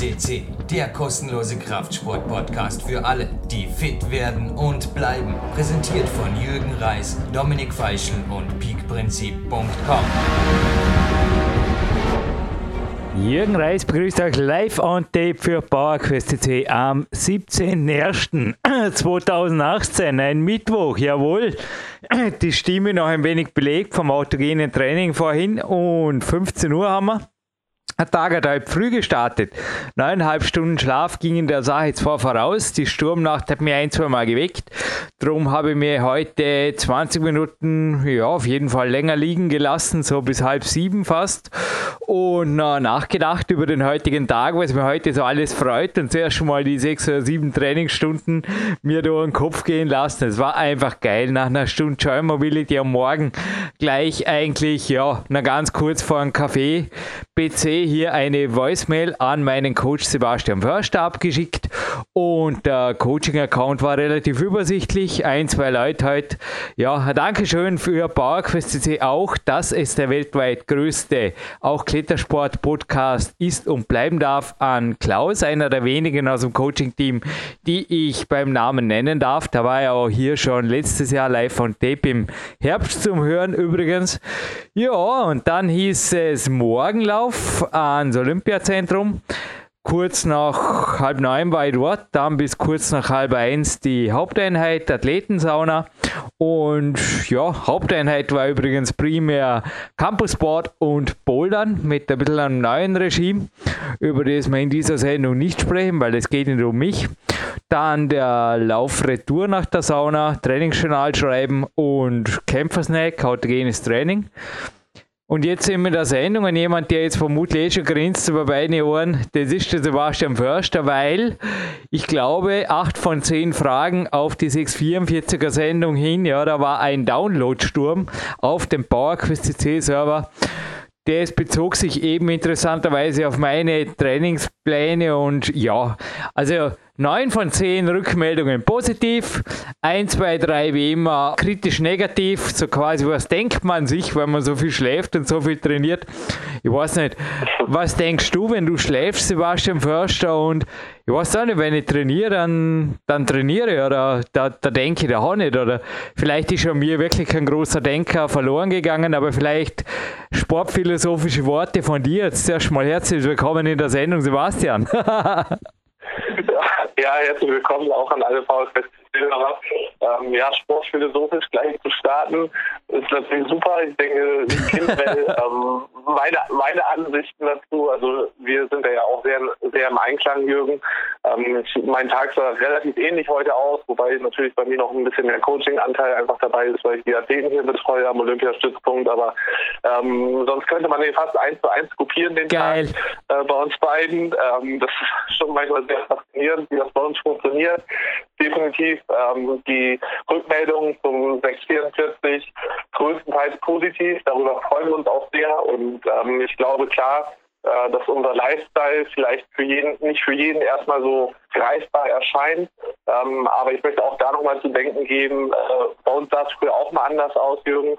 FCC, der kostenlose Kraftsport-Podcast für alle, die fit werden und bleiben. Präsentiert von Jürgen Reis, Dominik Feischl und peakprinzip.com. Jürgen Reis begrüßt euch live on tape für PowerQuest CC am 17.01.2018, ein Mittwoch, jawohl. Die Stimme noch ein wenig belegt vom autogenen Training vorhin und 15 Uhr haben wir. Hat halb früh gestartet. Neuneinhalb Stunden Schlaf gingen der Sache zwar voraus. Die Sturmnacht hat mich ein, zwei Mal geweckt. Darum habe ich mir heute 20 Minuten, ja, auf jeden Fall länger liegen gelassen, so bis halb sieben fast. Und äh, nachgedacht über den heutigen Tag, was mir heute so alles freut. Und zuerst schon mal die sechs oder sieben Trainingsstunden mir durch den Kopf gehen lassen. Es war einfach geil. Nach einer Stunde Joy Mobility am Morgen gleich eigentlich, ja, na ganz kurz vor einem Kaffee PC hier eine Voicemail an meinen Coach Sebastian Förster abgeschickt und der Coaching-Account war relativ übersichtlich. Ein, zwei Leute heute. Ja, Dankeschön für PowerQuest auch, dass es der weltweit größte, auch Klettersport-Podcast ist und bleiben darf an Klaus, einer der wenigen aus dem Coaching-Team, die ich beim Namen nennen darf. Da war er auch hier schon letztes Jahr live von Tape im Herbst zum Hören übrigens. Ja, und dann hieß es Morgenlauf ans Olympiazentrum. Kurz nach halb neun war ich dort, dann bis kurz nach halb eins die Haupteinheit, Athletensauna. Und ja, Haupteinheit war übrigens primär Campussport und Bouldern mit ein bisschen einem neuen Regime, über das wir in dieser Sendung nicht sprechen, weil es geht nicht um mich. Dann der Laufretour nach der Sauna, Trainingsjournal schreiben und Kämpfersnack, autogenes Training. Und jetzt sind wir in der Sendung und jemand, der jetzt vermutlich eh schon grinst über beide Ohren, das ist der Sebastian Förster, weil ich glaube, acht von zehn Fragen auf die 644er Sendung hin, ja, da war ein Downloadsturm auf dem PowerQuest CC Server. Der bezog sich eben interessanterweise auf meine Trainingspläne und ja, also 9 von 10 Rückmeldungen positiv, 1, 2, 3 wie immer kritisch negativ, so quasi, was denkt man sich, wenn man so viel schläft und so viel trainiert. Ich weiß nicht, was denkst du, wenn du schläfst, Sebastian Förster, und ich weiß auch nicht, wenn ich trainiere, dann, dann trainiere ich, oder da, da denke ich da auch nicht, oder vielleicht ist an mir wirklich ein großer Denker verloren gegangen, aber vielleicht sportphilosophische Worte von dir. Jetzt erst mal herzlich willkommen in der Sendung, Sebastian. Ja, herzlich willkommen auch an alle VfB ähm, ja, sportphilosophisch gleich zu starten, ist natürlich super. Ich denke, generell ähm, meine, meine Ansichten dazu, also wir sind ja auch sehr, sehr im Einklang, Jürgen. Ähm, mein Tag sah relativ ähnlich heute aus, wobei natürlich bei mir noch ein bisschen mehr Coaching-Anteil einfach dabei ist, weil ich die Athleten hier betreue am Olympiastützpunkt, aber ähm, sonst könnte man den fast eins zu eins kopieren, den Geil. Tag äh, bei uns beiden. Ähm, das ist schon manchmal sehr faszinierend, wie das bei uns funktioniert. Definitiv ähm, die Rückmeldungen zum 644 größtenteils positiv. Darüber freuen wir uns auch sehr. Und ähm, ich glaube klar, äh, dass unser Lifestyle vielleicht für jeden, nicht für jeden erstmal so greifbar erscheint. Ähm, aber ich möchte auch da nochmal zu denken geben, äh, bei uns sah es früher auch mal anders aus, Jürgen.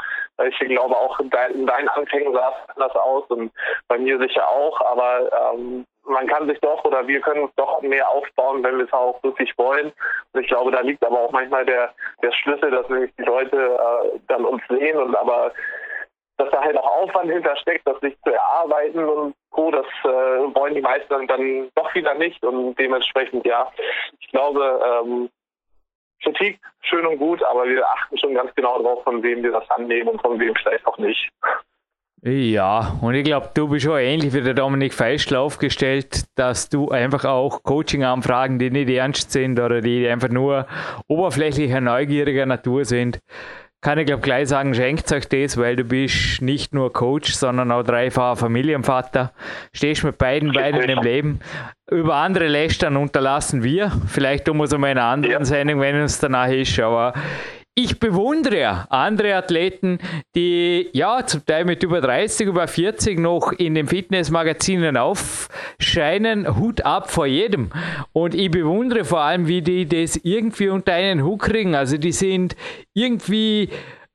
Ich glaube auch in, in deinen Anfängen sah es anders aus und bei mir sicher auch. Aber ähm, man kann sich doch oder wir können uns doch mehr aufbauen, wenn wir es auch wirklich wollen. Und ich glaube, da liegt aber auch manchmal der, der Schlüssel, dass nämlich die Leute äh, dann uns sehen und aber dass da halt auch Aufwand hintersteckt, das sich zu erarbeiten und Co. Das äh, wollen die meisten dann doch wieder nicht und dementsprechend ja, ich glaube, ähm, Kritik schön und gut, aber wir achten schon ganz genau darauf, von wem wir das annehmen und von wem vielleicht auch nicht. Ja, und ich glaube, du bist schon ähnlich wie der Dominik Feischl aufgestellt, dass du einfach auch Coaching-Anfragen, die nicht ernst sind oder die einfach nur oberflächlicher, neugieriger Natur sind, kann ich glaube gleich sagen, schenkt euch das, weil du bist nicht nur Coach, sondern auch dreifacher Familienvater. Stehst mit beiden Beinen im Leben. Über andere lästern unterlassen wir. Vielleicht tun wir es mal in einer anderen ja. Sendung, wenn es danach ist, aber ich bewundere andere Athleten, die ja zum Teil mit über 30, über 40 noch in den Fitnessmagazinen aufscheinen. Hut ab vor jedem. Und ich bewundere vor allem, wie die das irgendwie unter einen Hut kriegen. Also die sind irgendwie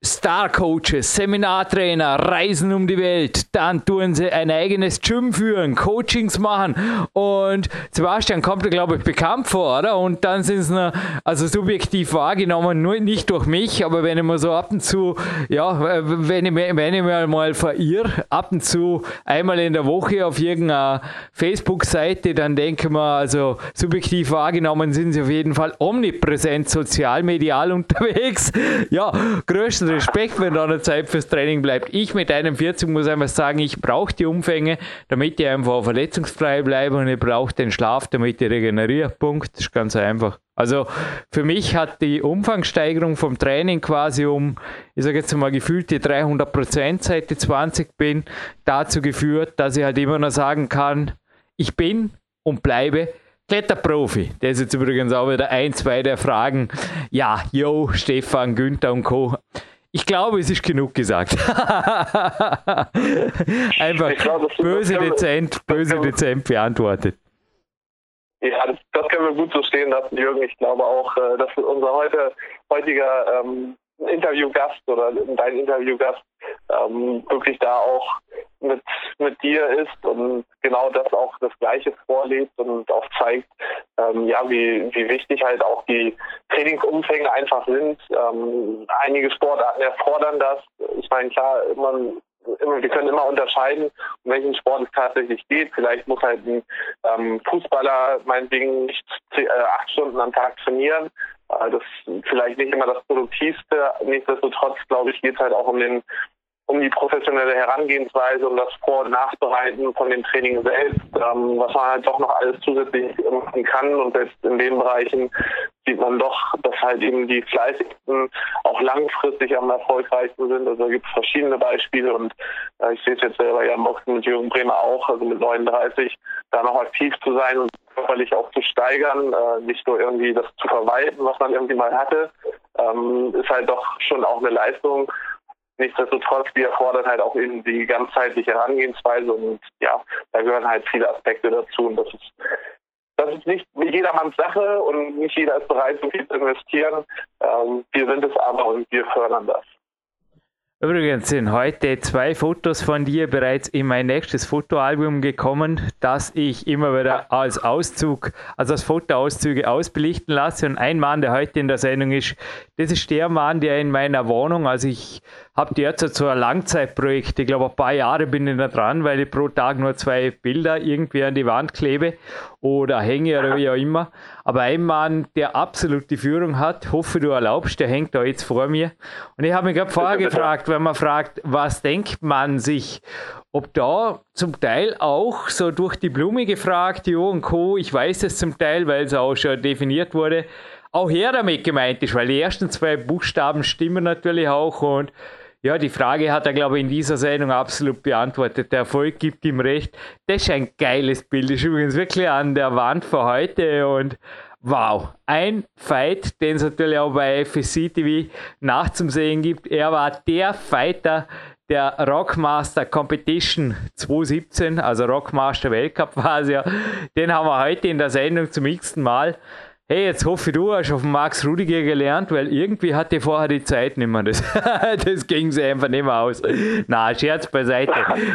Star-Coaches, Seminartrainer, reisen um die Welt, dann tun sie ein eigenes Gym führen, Coachings machen und Sebastian kommt da glaube ich bekannt vor, oder? Und dann sind noch, also subjektiv wahrgenommen, nur nicht durch mich, aber wenn ich mir so ab und zu, ja, wenn ich, wenn ich mir mal verirre, ab und zu einmal in der Woche auf irgendeiner Facebook-Seite, dann denke ich mir, also subjektiv wahrgenommen sind sie auf jeden Fall omnipräsent sozial, medial unterwegs. Ja, größten Respekt, wenn da eine Zeit fürs Training bleibt. Ich mit 41 muss einfach sagen, ich brauche die Umfänge, damit ich einfach verletzungsfrei bleibe und ich brauche den Schlaf, damit ich regeneriere. Punkt. Das ist ganz einfach. Also für mich hat die Umfangssteigerung vom Training quasi um, ich sage jetzt mal gefühlte 300 Prozent seit ich 20 bin, dazu geführt, dass ich halt immer noch sagen kann, ich bin und bleibe Kletterprofi. Der ist jetzt übrigens auch wieder ein, zwei der Fragen. Ja, yo, Stefan, Günther und Co. Ich glaube, es ist genug gesagt. Einfach glaub, böse dezent, böse dezent beantwortet. Ja, das, das, können wir gut so stehen lassen, Jürgen. Ich glaube auch, äh, dass unser heute, heutiger ähm, Interviewgast oder dein Interviewgast ähm, wirklich da auch mit, mit dir ist und genau das auch das Gleiche vorlebt und auch zeigt, ähm, ja, wie, wie wichtig halt auch die Trainingsumfänge einfach sind. Ähm, einige Sportarten erfordern das. Ich meine, klar, man immer, wir können immer unterscheiden, um welchen Sport es tatsächlich geht. Vielleicht muss halt ein ähm, Fußballer meinetwegen nicht äh, acht Stunden am Tag trainieren. Das ist vielleicht nicht immer das Produktivste. Nichtsdestotrotz, glaube ich, geht es halt auch um den um die professionelle Herangehensweise, um das Vor- und Nachbereiten von dem Training selbst, ähm, was man halt doch noch alles zusätzlich machen kann. Und selbst in den Bereichen sieht man doch, dass halt eben die Fleißigsten auch langfristig am erfolgreichsten sind. Also da gibt es verschiedene Beispiele und äh, ich sehe es jetzt selber ja im Boxen mit Jürgen Bremer auch, also mit 39, da noch aktiv zu sein und körperlich auch zu steigern, äh, nicht nur irgendwie das zu verwalten, was man irgendwie mal hatte, ähm, ist halt doch schon auch eine Leistung, Nichtsdestotrotz, die erfordert halt auch eben die ganzheitliche Herangehensweise und ja, da gehören halt viele Aspekte dazu und das ist das ist nicht jedermanns Sache und nicht jeder ist bereit, so viel zu investieren. Ähm, wir sind es aber und wir fördern das. Übrigens sind heute zwei Fotos von dir bereits in mein nächstes Fotoalbum gekommen, das ich immer wieder als Auszug, also als Fotoauszüge ausbelichten lasse. Und ein Mann, der heute in der Sendung ist, das ist der Mann, der in meiner Wohnung, also ich habe derzeit so ein Langzeitprojekt, ich glaube ein paar Jahre bin ich da dran, weil ich pro Tag nur zwei Bilder irgendwie an die Wand klebe oder hänge oder wie auch immer. Aber ein Mann, der absolut die Führung hat, hoffe du erlaubst, der hängt da jetzt vor mir. Und ich habe mich gerade vorher gefragt, wenn man fragt, was denkt man sich, ob da zum Teil auch so durch die Blume gefragt, Jo und Co., ich weiß es zum Teil, weil es auch schon definiert wurde, auch her damit gemeint ist, weil die ersten zwei Buchstaben stimmen natürlich auch und ja, die Frage hat er, glaube ich, in dieser Sendung absolut beantwortet. Der Erfolg gibt ihm recht. Das ist ein geiles Bild. Das ist übrigens wirklich an der Wand für heute und wow, ein Fight, den es natürlich auch bei FSC TV nachzusehen gibt. Er war der Fighter der Rockmaster Competition 2017, also Rockmaster Weltcup war es ja. Den haben wir heute in der Sendung zum x Mal. Hey, jetzt hoffe ich, du hast auf Max Rudiger gelernt, weil irgendwie hatte vorher die Zeit nicht mehr. Das, das ging sich einfach nicht mehr aus. Na, Scherz beiseite.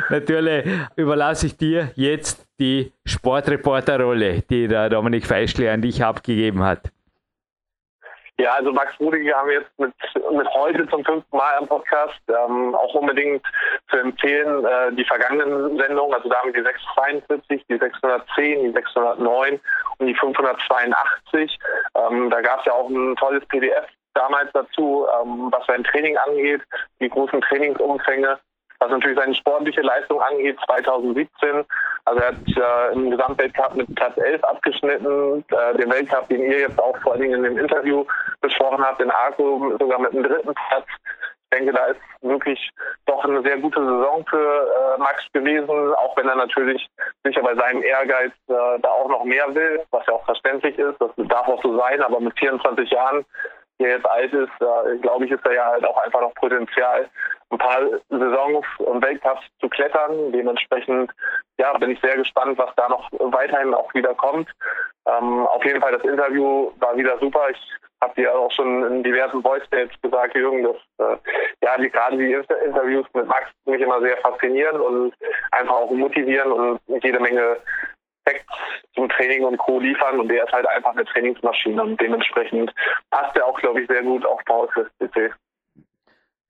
Natürlich überlasse ich dir jetzt die Sportreporterrolle, die der Dominik Feischli an dich abgegeben hat. Ja, also Max Rudiger haben wir jetzt mit, mit heute zum fünften Mal am Podcast ähm, auch unbedingt zu empfehlen, äh, die vergangenen Sendungen, also da haben wir die 642, die 610, die 609 und die 582. Ähm, da gab es ja auch ein tolles PDF damals dazu, ähm, was sein Training angeht, die großen Trainingsumfänge. Was natürlich seine sportliche Leistung angeht, 2017, also er hat äh, im Gesamtweltcup mit Platz 11 abgeschnitten, äh, den Weltcup, den ihr jetzt auch vor allen Dingen in dem Interview besprochen habt, in Arco sogar mit dem dritten Platz. Ich denke, da ist wirklich doch eine sehr gute Saison für äh, Max gewesen, auch wenn er natürlich sicher bei seinem Ehrgeiz äh, da auch noch mehr will, was ja auch verständlich ist. Das darf auch so sein, aber mit 24 Jahren der jetzt alt ist, äh, glaube ich, ist da ja halt auch einfach noch Potenzial, ein paar Saisons und Weltcups zu klettern. Dementsprechend ja, bin ich sehr gespannt, was da noch weiterhin auch wieder kommt. Ähm, auf jeden Fall, das Interview war wieder super. Ich habt ihr auch schon in diversen Voice-Mails gesagt, Jürgen, dass äh, ja die, gerade die Interviews mit Max mich immer sehr faszinieren und einfach auch motivieren und jede Menge Facts zum Training und Co. liefern und der ist halt einfach eine Trainingsmaschine und dementsprechend passt er auch, glaube ich, sehr gut auf Pause CC.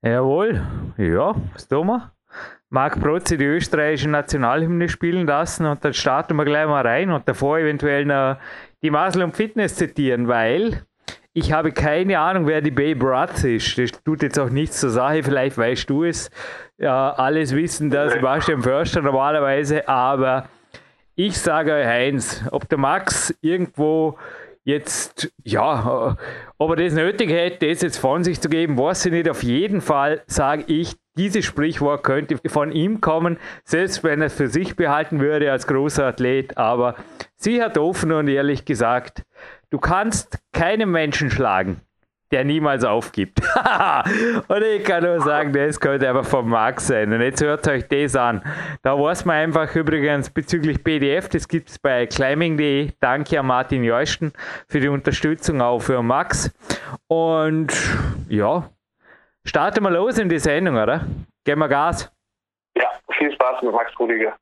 Jawohl, ja, was tun wir? Marc Protze die österreichische Nationalhymne spielen lassen und dann starten wir gleich mal rein und davor eventuell noch die Masel und Fitness zitieren, weil ich habe keine Ahnung, wer die Babe Ruth ist. Das tut jetzt auch nichts zur Sache, vielleicht weißt du es. Ja, alles wissen das Sebastian Förster normalerweise, aber ich sage euch eins, ob der Max irgendwo jetzt, ja, ob er das nötig hätte, das jetzt von sich zu geben, weiß ich nicht. Auf jeden Fall sage ich, dieses Sprichwort könnte von ihm kommen, selbst wenn er es für sich behalten würde als großer Athlet. Aber sie hat offen und ehrlich gesagt, du kannst keinen Menschen schlagen, der niemals aufgibt. und ich kann nur sagen, das könnte einfach vom Max sein. Und jetzt hört euch das an. Da weiß man einfach übrigens bezüglich PDF, das gibt es bei climbing.de. Danke an Martin Jeusten für die Unterstützung auch für Max. Und ja, Starten wir los in die Sendung, oder? Geben wir Gas. Ja, viel Spaß mit Max Rudiger.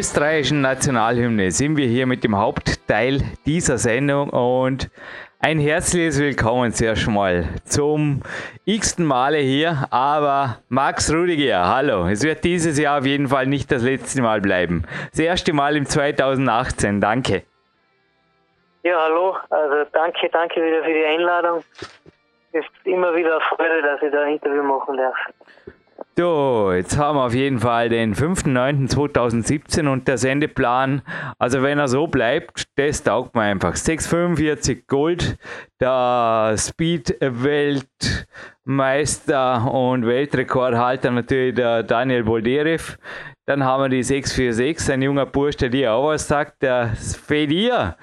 Österreichischen Nationalhymne sind wir hier mit dem Hauptteil dieser Sendung und ein herzliches Willkommen zuerst mal zum x-ten Male hier. Aber Max Rudiger, hallo. Es wird dieses Jahr auf jeden Fall nicht das letzte Mal bleiben. Das erste Mal im 2018. Danke. Ja, hallo. Also danke, danke wieder für die Einladung. Es ist immer wieder eine Freude, dass ich da ein Interview machen darf. So, jetzt haben wir auf jeden Fall den 5.9.2017 und der Sendeplan, also wenn er so bleibt, das taugt mir einfach. 645 Gold, der Speed-Weltmeister und Weltrekordhalter natürlich der Daniel Bolderev. Dann haben wir die 646, ein junger Bursch, der dir auch was sagt, der Fedir.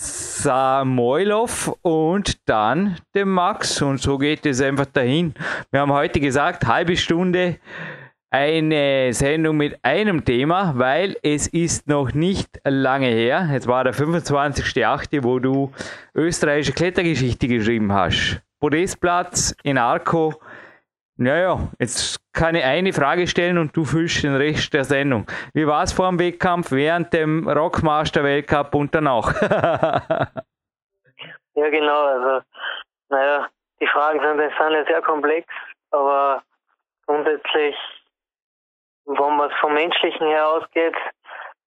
Samoilov und dann dem Max. Und so geht es einfach dahin. Wir haben heute gesagt, halbe Stunde eine Sendung mit einem Thema, weil es ist noch nicht lange her. Es war der 25.8., wo du österreichische Klettergeschichte geschrieben hast. Podestplatz in Arco naja, jetzt kann ich eine Frage stellen und du füllst den Rest der Sendung. Wie war es vor dem Wettkampf, während dem Rockmaster Weltcup und danach? ja, genau. Also, naja, die Fragen sind, sind ja sehr komplex, aber grundsätzlich, wenn man es vom Menschlichen her ausgeht,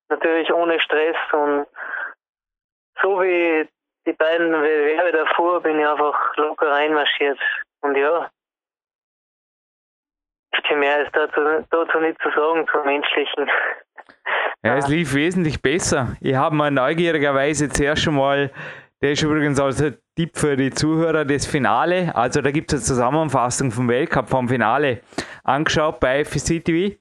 natürlich ohne Stress und so wie die beiden Bewerbe davor bin ich einfach locker reinmarschiert. Und ja, viel mehr ist dazu, dazu nicht zu sagen, zum Menschlichen. Ja, es lief wesentlich besser. Ich habe mir neugierigerweise zuerst schon mal, der ist übrigens als Tipp für die Zuhörer, das Finale, also da gibt es eine Zusammenfassung vom Weltcup, vom Finale, angeschaut bei FCTV.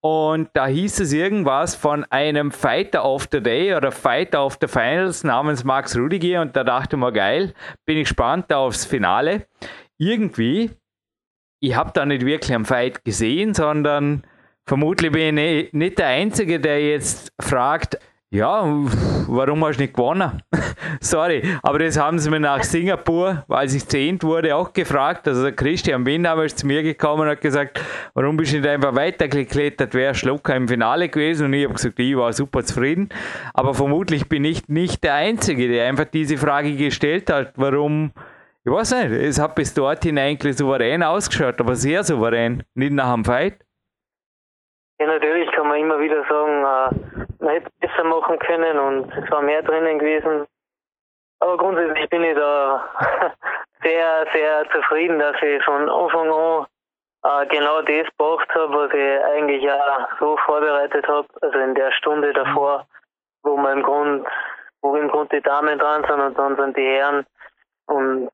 Und da hieß es irgendwas von einem Fighter of the Day oder Fighter of the Finals namens Max Rudiger und da dachte ich mir, geil, bin ich gespannt aufs Finale. Irgendwie ich habe da nicht wirklich einen Fight gesehen, sondern vermutlich bin ich nicht der Einzige, der jetzt fragt, ja, warum hast du nicht gewonnen? Sorry, aber das haben sie mir nach Singapur, als ich zehnt wurde, auch gefragt. Also der Christian Windhammer ist zu mir gekommen und hat gesagt, warum bist du nicht einfach weitergeklettert? Wäre Schlucker im Finale gewesen? Und ich habe gesagt, ich war super zufrieden. Aber vermutlich bin ich nicht der Einzige, der einfach diese Frage gestellt hat, warum ich weiß nicht, es hat bis dorthin eigentlich souverän ausgeschaut, aber sehr souverän, nicht nach dem Fight. Ja, natürlich kann man immer wieder sagen, äh, man hätte besser machen können und es war mehr drinnen gewesen. Aber grundsätzlich bin ich da sehr, sehr zufrieden, dass ich von Anfang an äh, genau das gebracht habe, was ich eigentlich ja so vorbereitet habe, also in der Stunde davor, wo man im Grund, wo im Grund die Damen dran sind und dann sind die Herren und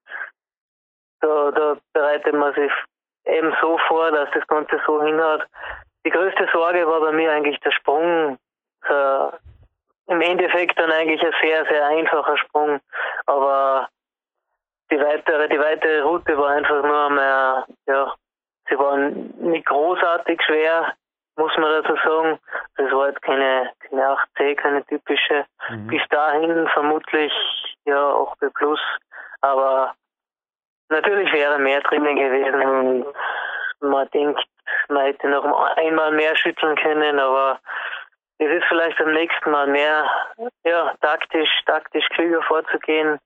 da, da bereitet man sich eben so vor, dass das Ganze so hinhaut. Die größte Sorge war bei mir eigentlich der Sprung. Äh, Im Endeffekt dann eigentlich ein sehr, sehr einfacher Sprung, aber die weitere, die weitere Route war einfach nur mehr, ja, sie war nicht großartig schwer, muss man dazu sagen. Das war jetzt keine, keine 8C, keine typische. Mhm. Bis dahin vermutlich ja 8B plus, aber natürlich wäre mehr drinnen gewesen man denkt, man hätte noch einmal mehr schütteln können, aber es ist vielleicht beim nächsten Mal mehr, ja, taktisch, taktisch klüger vorzugehen,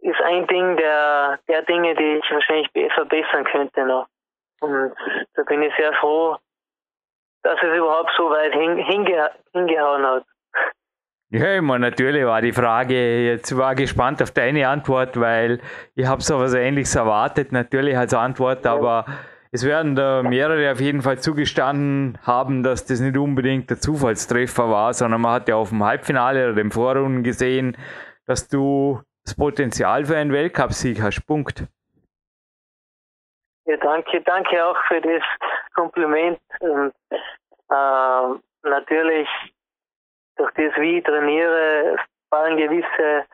ist ein Ding der, der Dinge, die ich wahrscheinlich verbessern könnte noch. Und da bin ich sehr froh, dass es überhaupt so weit hinge hingehauen hat. Ja, immer natürlich war die Frage, jetzt war gespannt auf deine Antwort, weil ich habe so was ähnliches erwartet, natürlich als Antwort, aber es werden da mehrere auf jeden Fall zugestanden haben, dass das nicht unbedingt der Zufallstreffer war, sondern man hat ja auf dem Halbfinale oder dem Vorrunden gesehen, dass du das Potenzial für einen Weltcupsieg hast. Punkt. Ja, danke, danke auch für das Kompliment. Und, äh, natürlich, durch das, wie ich trainiere, fallen gewisse,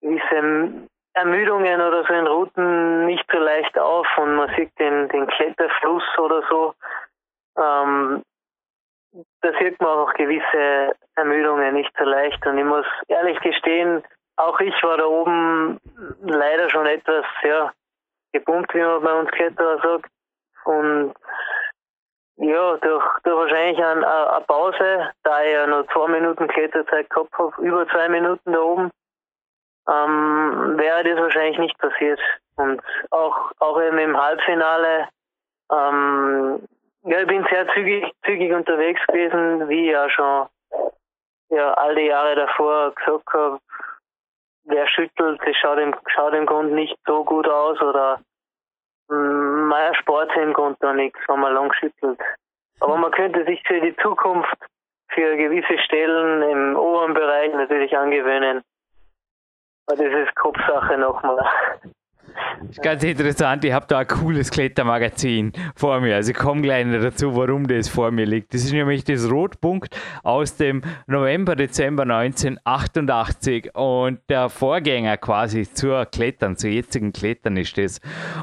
gewisse Ermüdungen oder so in Routen nicht so leicht auf und man sieht den, den Kletterfluss oder so. Ähm, da sieht man auch gewisse Ermüdungen nicht so leicht und ich muss ehrlich gestehen, auch ich war da oben leider schon etwas, ja, gepumpt, wie man bei uns Kletterer sagt. Und ja, durch, durch wahrscheinlich eine, eine Pause, da ich ja noch zwei Minuten Kletterzeit gehabt habe, über zwei Minuten da oben, ähm, wäre das wahrscheinlich nicht passiert. Und auch, auch eben im Halbfinale, ähm, ja, ich bin sehr zügig, zügig unterwegs gewesen, wie ich ja schon ja, all die Jahre davor gesagt habe, wer schüttelt, das schaut im, schaut im Grunde nicht so gut aus oder mm, sich im Grunde da nichts, wenn man lang schüttelt. Aber man könnte sich für die Zukunft für gewisse Stellen im oberen Bereich natürlich angewöhnen. Aber das ist Kopfsache nochmal. Ganz interessant, ich habe da ein cooles Klettermagazin vor mir. Also ich komme gleich dazu, warum das vor mir liegt. Das ist nämlich das Rotpunkt aus dem November, Dezember 1988 und der Vorgänger quasi zur Klettern, zu jetzigen Klettern ist das.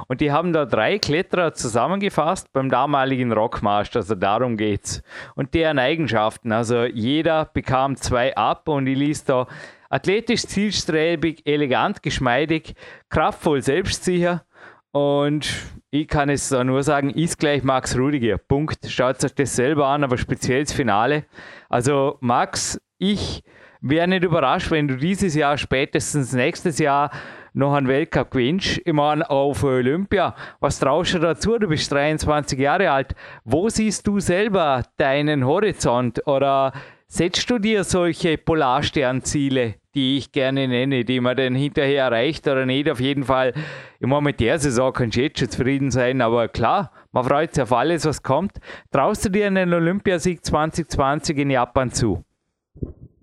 Und die haben da drei Kletterer zusammengefasst beim damaligen Rockmaster, also darum geht's. Und deren Eigenschaften, also jeder bekam zwei ab und ich ließ da Athletisch, zielstrebig, elegant, geschmeidig, kraftvoll, selbstsicher. Und ich kann es nur sagen, ist gleich Max Rudiger. Punkt. Schaut euch das selber an, aber speziell das Finale. Also Max, ich wäre nicht überrascht, wenn du dieses Jahr, spätestens nächstes Jahr, noch einen Weltcup gewinnst. Ich meine, auf Olympia. Was traust du dazu? Du bist 23 Jahre alt. Wo siehst du selber deinen Horizont? Oder setzt du dir solche Polarsternziele? Die ich gerne nenne, die man dann hinterher erreicht oder nicht. Auf jeden Fall, im Moment der Saison kannst du jetzt schon zufrieden sein, aber klar, man freut sich auf alles, was kommt. Traust du dir einen Olympiasieg 2020 in Japan zu?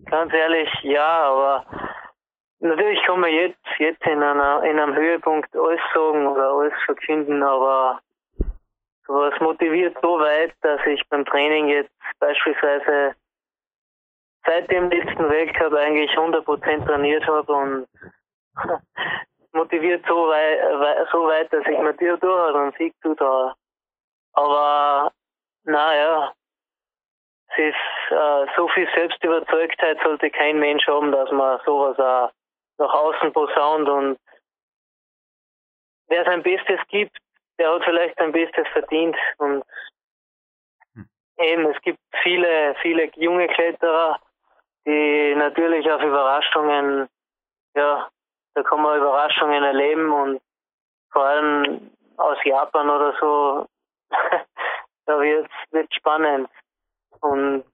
Ganz ehrlich, ja, aber natürlich kann man jetzt, jetzt in, einer, in einem Höhepunkt alles sagen oder alles verkünden, aber sowas motiviert so weit, dass ich beim Training jetzt beispielsweise seit dem letzten Weltcup eigentlich 100% trainiert habe und motiviert so weit, so weit, dass ich mir dir durch einen Sieg zutraue. Aber naja, es ist äh, so viel Selbstüberzeugtheit sollte kein Mensch haben, dass man sowas auch nach außen posaunt und wer sein Bestes gibt, der hat vielleicht sein Bestes verdient und hm. eben, es gibt viele, viele junge Kletterer, die natürlich auf Überraschungen, ja, da kann man Überraschungen erleben und vor allem aus Japan oder so, da wird es spannend. Und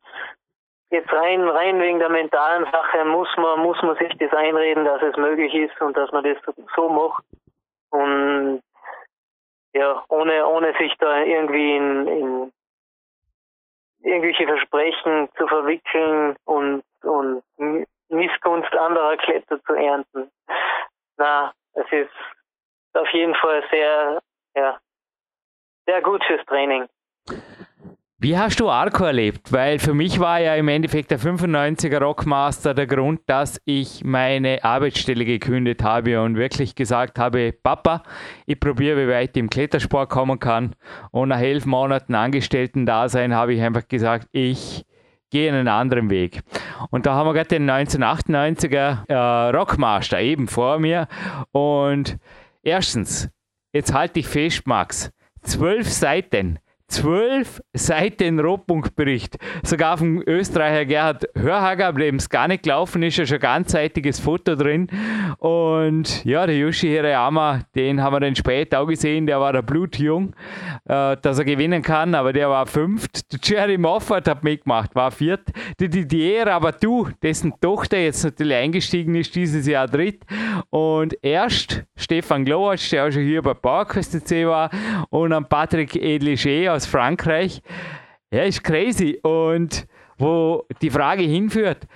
jetzt rein, rein wegen der mentalen Sache muss man, muss man sich das einreden, dass es möglich ist und dass man das so macht. Und ja, ohne, ohne sich da irgendwie in, in irgendwelche Versprechen zu verwickeln und, und Missgunst anderer Kletter zu ernten. Na, es ist auf jeden Fall sehr, ja, sehr gut fürs Training. Wie hast du Arco erlebt? Weil für mich war ja im Endeffekt der 95er Rockmaster der Grund, dass ich meine Arbeitsstelle gekündigt habe und wirklich gesagt habe, Papa, ich probiere, wie weit ich im Klettersport kommen kann. Und nach elf Monaten Angestellten-Dasein habe ich einfach gesagt, ich gehe einen anderen Weg. Und da haben wir gerade den 1998er äh, Rockmaster eben vor mir. Und erstens, jetzt halte ich fest, Max, zwölf Seiten zwölf Seiten Rotpunktbericht. Sogar vom Österreicher Gerhard Hörhager, dem es gar nicht gelaufen ist, ist ein ganzseitiges Foto drin. Und ja, der Yoshi Hirayama, den haben wir dann später auch gesehen, der war der blutjung, äh, dass er gewinnen kann, aber der war fünft. Der Jerry Moffat hat mitgemacht, war viert. Die Didier du, dessen Tochter jetzt natürlich eingestiegen ist, dieses Jahr dritt. Und erst Stefan Glowacz, der auch schon hier bei PowerQuest war, und dann Patrick Edliger aus Frankreich. Ja, ist crazy. Und wo die Frage hinführt,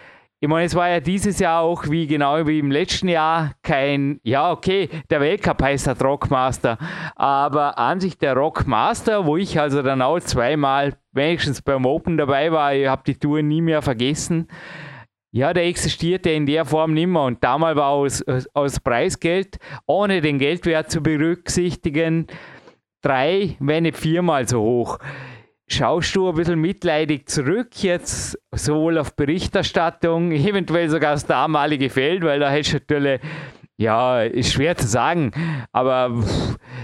ich meine, es war ja dieses Jahr auch wie genau wie im letzten Jahr kein, ja, okay, der Weltcup heißt der Rockmaster, aber an sich der Rockmaster, wo ich also dann auch zweimal wenigstens beim Open dabei war, ich habe die Tour nie mehr vergessen. Ja, der existierte in der Form nicht mehr und damals war aus, aus Preisgeld, ohne den Geldwert zu berücksichtigen, drei, wenn nicht viermal so hoch. Schaust du ein bisschen mitleidig zurück jetzt, sowohl auf Berichterstattung, eventuell sogar das damalige Feld, weil da hättest du natürlich, ja, ist schwer zu sagen, aber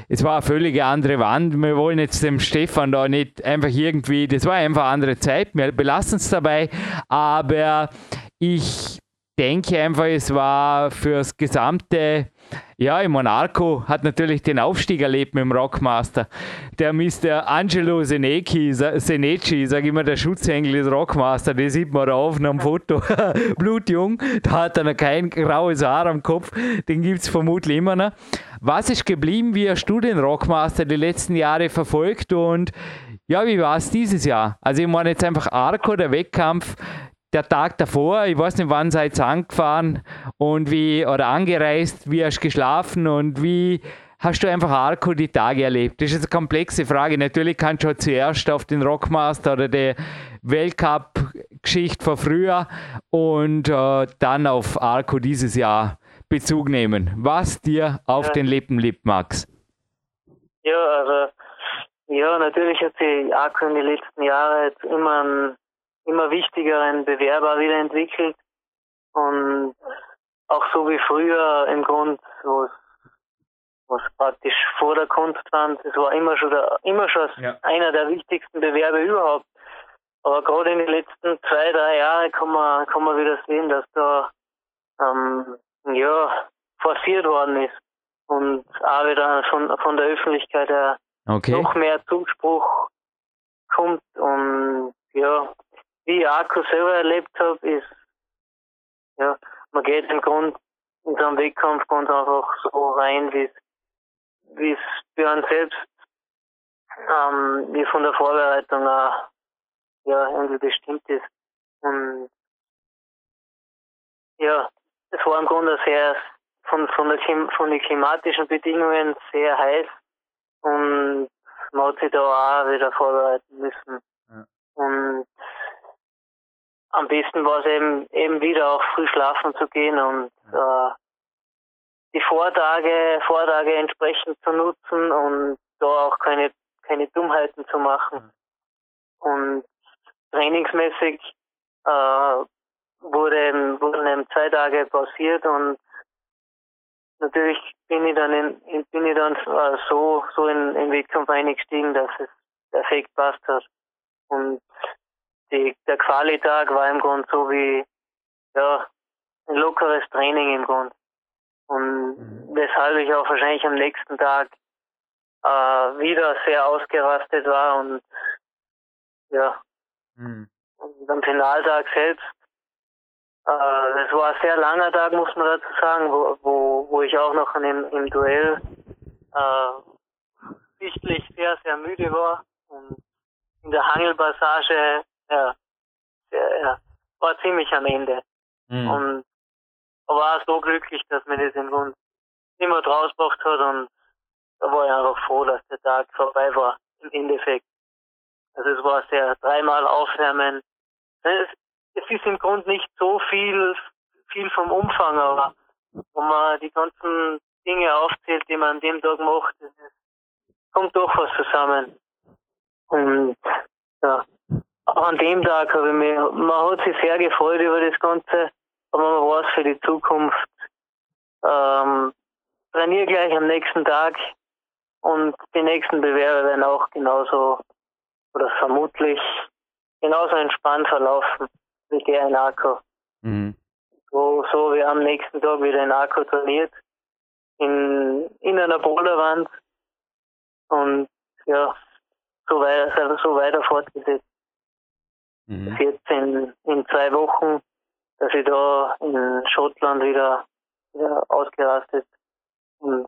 es war eine völlig andere Wand. Wir wollen jetzt dem Stefan da nicht einfach irgendwie, das war einfach eine andere Zeit, wir belassen es dabei, aber ich denke einfach, es war fürs gesamte ja, im Monarco hat natürlich den Aufstieg erlebt mit dem Rockmaster. Der Mr. Angelo Senecchi, Senecci, sage ich immer, der Schutzengel des Rockmaster, den sieht man da auf einem Foto. Blutjung, da hat er noch kein graues Haar am Kopf, den gibt es vermutlich immer noch. Was ist geblieben? Wie hast du den Rockmaster die letzten Jahre verfolgt und ja, wie war es dieses Jahr? Also ich meine jetzt einfach Arco, der Wettkampf, der Tag davor, ich weiß nicht, wann seid ihr angefahren und wie, oder angereist, wie hast du geschlafen und wie hast du einfach Arco die Tage erlebt? Das ist eine komplexe Frage. Natürlich kannst du zuerst auf den Rockmaster oder die Weltcup-Geschichte von früher und äh, dann auf Arco dieses Jahr Bezug nehmen. Was dir auf ja. den Lippen liegt, Max? Ja, also, ja, natürlich hat sich Arco in den letzten Jahren jetzt immer ein immer wichtigeren Bewerber wieder entwickelt und auch so wie früher im Grund, wo es was praktisch vor der Kunst stand, es war immer schon der, immer schon ja. einer der wichtigsten Bewerber überhaupt. Aber gerade in den letzten zwei, drei Jahren kann man, kann man wieder sehen, dass da ähm, ja, forciert worden ist und auch wieder von, von der Öffentlichkeit her okay. noch mehr Zuspruch kommt und ja, wie ich Akku selber erlebt habe, ist, ja, man geht im Grunde in so einem Wettkampf ganz einfach so rein, wie es, wie es für einen selbst, ähm, wie von der Vorbereitung auch, ja, irgendwie bestimmt ist. Und, ja, es war im Grunde sehr, von, von, der, von den klimatischen Bedingungen sehr heiß und man hat sich da auch wieder vorbereiten müssen. Ja. Und am besten war es eben, eben wieder auch früh schlafen zu gehen und äh, die Vortage, Vortage entsprechend zu nutzen und da auch keine, keine Dummheiten zu machen. Und trainingsmäßig äh, wurde wurden eben zwei Tage pausiert und natürlich bin ich dann in, bin ich dann äh, so, so in, in Wettkampf eingestiegen, dass es perfekt passt hat. Und die, der Qualitag war im Grunde so wie ja, ein lockeres Training im Grunde. Und mhm. weshalb ich auch wahrscheinlich am nächsten Tag äh, wieder sehr ausgerastet war und ja. Mhm. Und am Finaltag selbst, äh, das war ein sehr langer Tag, muss man dazu sagen, wo, wo, wo ich auch noch im, im Duell äh, sichtlich sehr, sehr müde war und in der Hangelpassage, ja, der, ja war ziemlich am Ende. Mhm. Und war so glücklich, dass mir das im Grund immer rausgebracht hat und da war ich einfach froh, dass der Tag vorbei war im Endeffekt. Also es war sehr dreimal aufwärmen. Es, es ist im Grunde nicht so viel, viel vom Umfang, aber wenn man die ganzen Dinge aufzählt, die man an dem Tag macht, kommt doch was zusammen. Und ja, an dem Tag habe ich mich, man hat sich sehr gefreut über das Ganze, aber man weiß für die Zukunft, ähm, trainiere gleich am nächsten Tag und die nächsten Bewerber werden auch genauso oder vermutlich genauso entspannt verlaufen wie der in Akku. Mhm. So, so wie am nächsten Tag wieder in Akku trainiert, in, in einer Boulderwand und ja, so weiter, so weiter fortgesetzt. Mhm. Jetzt in, in zwei Wochen, dass ich da in Schottland wieder, wieder ausgerastet und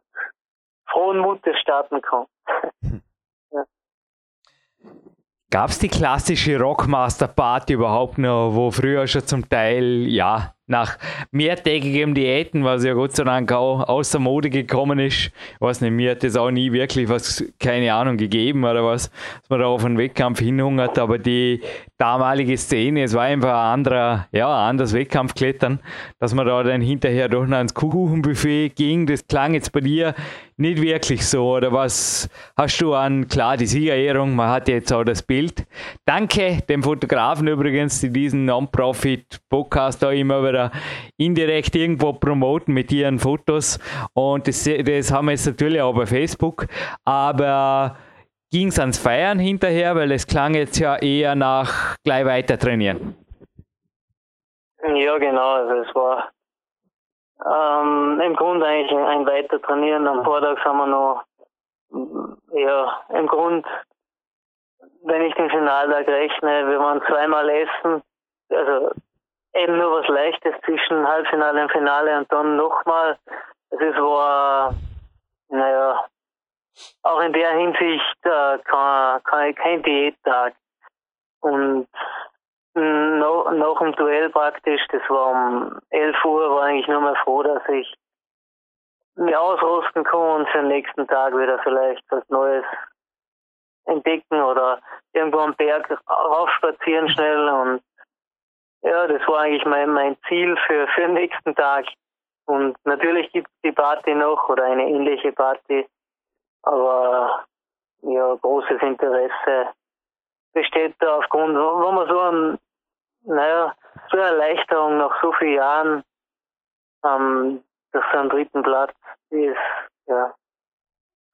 frohen Mutes starten kann. ja. Gab es die klassische Rockmaster-Party überhaupt noch, wo früher schon zum Teil, ja, nach mehrtägigen Diäten, was ja Gott sei Dank auch außer Mode gekommen ist. Ich weiß nicht, mir hat das auch nie wirklich was, keine Ahnung, gegeben oder was, dass man da auf einen Wettkampf hinhungert, aber die damalige Szene, es war einfach ein anderer, ja, ein anderes Wettkampfklettern, dass man da dann hinterher doch noch ins Kuchenbuffet ging, das klang jetzt bei dir nicht wirklich so, oder was hast du an, klar, die Siegerehrung, man hat jetzt auch das Bild. Danke dem Fotografen übrigens, die diesen Non-Profit-Podcast da immer wieder oder indirekt irgendwo promoten mit ihren Fotos. Und das, das haben wir jetzt natürlich auch bei Facebook. Aber ging es ans Feiern hinterher, weil es klang jetzt ja eher nach gleich weiter trainieren. Ja, genau. Also es war ähm, im Grunde eigentlich ein weiter trainieren. Am Vortag haben wir noch, ja, im Grund, wenn ich den Finaltag rechne, wir waren zweimal essen. Also eben nur was Leichtes zwischen Halbfinale und Finale und dann nochmal. Es ist war, naja, auch in der Hinsicht äh, kein, kein, kein Diättag. Und no, nach dem Duell praktisch, das war um 11 Uhr, war eigentlich nur mal froh, dass ich mir ausrüsten kann und für den nächsten Tag wieder vielleicht was Neues entdecken oder irgendwo am Berg raufspazieren schnell und ja, das war eigentlich mein, mein Ziel für, für den nächsten Tag. Und natürlich gibt es die Party noch oder eine ähnliche Party. Aber ja, großes Interesse besteht da aufgrund, wenn man so ein, naja, so eine Erleichterung nach so vielen Jahren, ähm, dass so einen dritten Platz ist, ja,